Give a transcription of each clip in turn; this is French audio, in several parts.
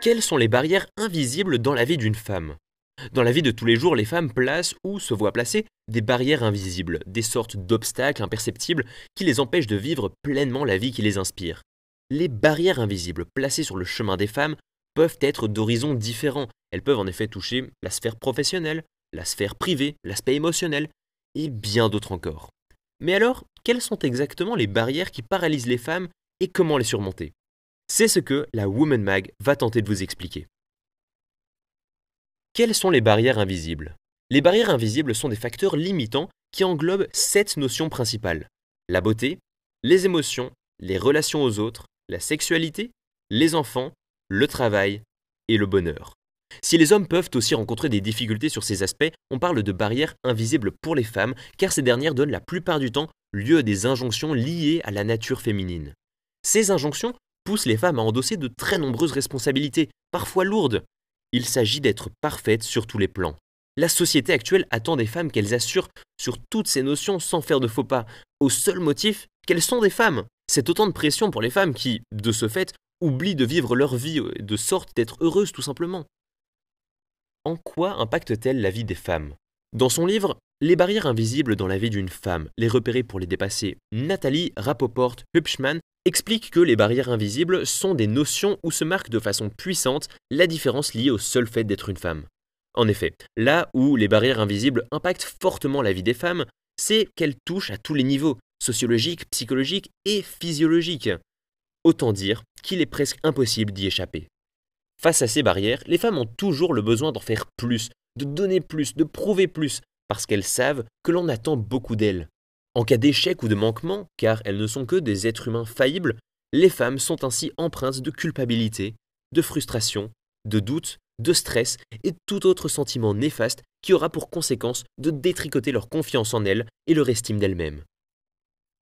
Quelles sont les barrières invisibles dans la vie d'une femme? Dans la vie de tous les jours, les femmes placent ou se voient placer des barrières invisibles, des sortes d'obstacles imperceptibles qui les empêchent de vivre pleinement la vie qui les inspire. Les barrières invisibles placées sur le chemin des femmes peuvent être d'horizons différents. Elles peuvent en effet toucher la sphère professionnelle, la sphère privée, l'aspect émotionnel et bien d'autres encore. Mais alors, quelles sont exactement les barrières qui paralysent les femmes et comment les surmonter? C'est ce que la Woman Mag va tenter de vous expliquer. Quelles sont les barrières invisibles? Les barrières invisibles sont des facteurs limitants qui englobent sept notions principales. La beauté, les émotions, les relations aux autres, la sexualité, les enfants, le travail et le bonheur. Si les hommes peuvent aussi rencontrer des difficultés sur ces aspects, on parle de barrières invisibles pour les femmes, car ces dernières donnent la plupart du temps lieu à des injonctions liées à la nature féminine. Ces injonctions pousse les femmes à endosser de très nombreuses responsabilités, parfois lourdes. Il s'agit d'être parfaites sur tous les plans. La société actuelle attend des femmes qu'elles assurent sur toutes ces notions sans faire de faux pas, au seul motif qu'elles sont des femmes. C'est autant de pression pour les femmes qui, de ce fait, oublient de vivre leur vie de sorte d'être heureuses tout simplement. En quoi impacte-t-elle la vie des femmes? Dans son livre Les barrières invisibles dans la vie d'une femme, les repérer pour les dépasser, Nathalie Rapoport Hupschmann explique que les barrières invisibles sont des notions où se marque de façon puissante la différence liée au seul fait d'être une femme. En effet, là où les barrières invisibles impactent fortement la vie des femmes, c'est qu'elles touchent à tous les niveaux, sociologiques, psychologiques et physiologiques. Autant dire qu'il est presque impossible d'y échapper. Face à ces barrières, les femmes ont toujours le besoin d'en faire plus, de donner plus, de prouver plus, parce qu'elles savent que l'on attend beaucoup d'elles. En cas d'échec ou de manquement, car elles ne sont que des êtres humains faillibles, les femmes sont ainsi empreintes de culpabilité, de frustration, de doute, de stress et tout autre sentiment néfaste qui aura pour conséquence de détricoter leur confiance en elles et leur estime d'elles-mêmes.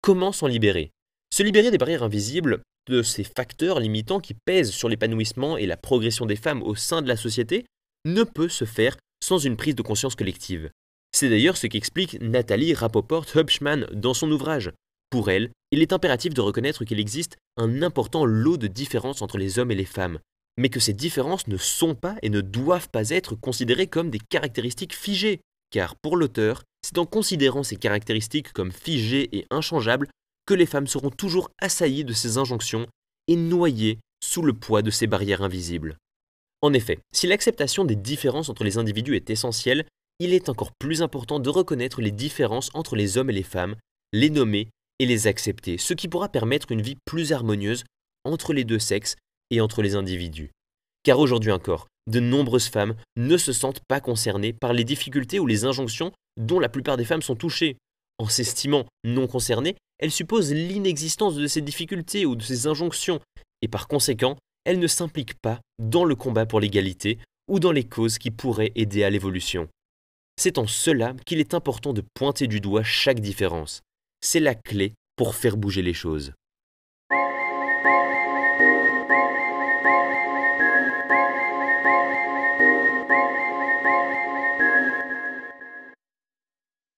Comment s'en libérer? Se libérer des barrières invisibles, de ces facteurs limitants qui pèsent sur l'épanouissement et la progression des femmes au sein de la société, ne peut se faire sans une prise de conscience collective. C'est d'ailleurs ce qu'explique Nathalie Rapoport-Hubschmann dans son ouvrage. Pour elle, il est impératif de reconnaître qu'il existe un important lot de différences entre les hommes et les femmes, mais que ces différences ne sont pas et ne doivent pas être considérées comme des caractéristiques figées, car pour l'auteur, c'est en considérant ces caractéristiques comme figées et inchangeables que les femmes seront toujours assaillies de ces injonctions et noyées sous le poids de ces barrières invisibles. En effet, si l'acceptation des différences entre les individus est essentielle, il est encore plus important de reconnaître les différences entre les hommes et les femmes, les nommer et les accepter, ce qui pourra permettre une vie plus harmonieuse entre les deux sexes et entre les individus. Car aujourd'hui encore, de nombreuses femmes ne se sentent pas concernées par les difficultés ou les injonctions dont la plupart des femmes sont touchées. En s'estimant non concernées, elles supposent l'inexistence de ces difficultés ou de ces injonctions, et par conséquent, elles ne s'impliquent pas dans le combat pour l'égalité ou dans les causes qui pourraient aider à l'évolution. C'est en cela qu'il est important de pointer du doigt chaque différence. C'est la clé pour faire bouger les choses.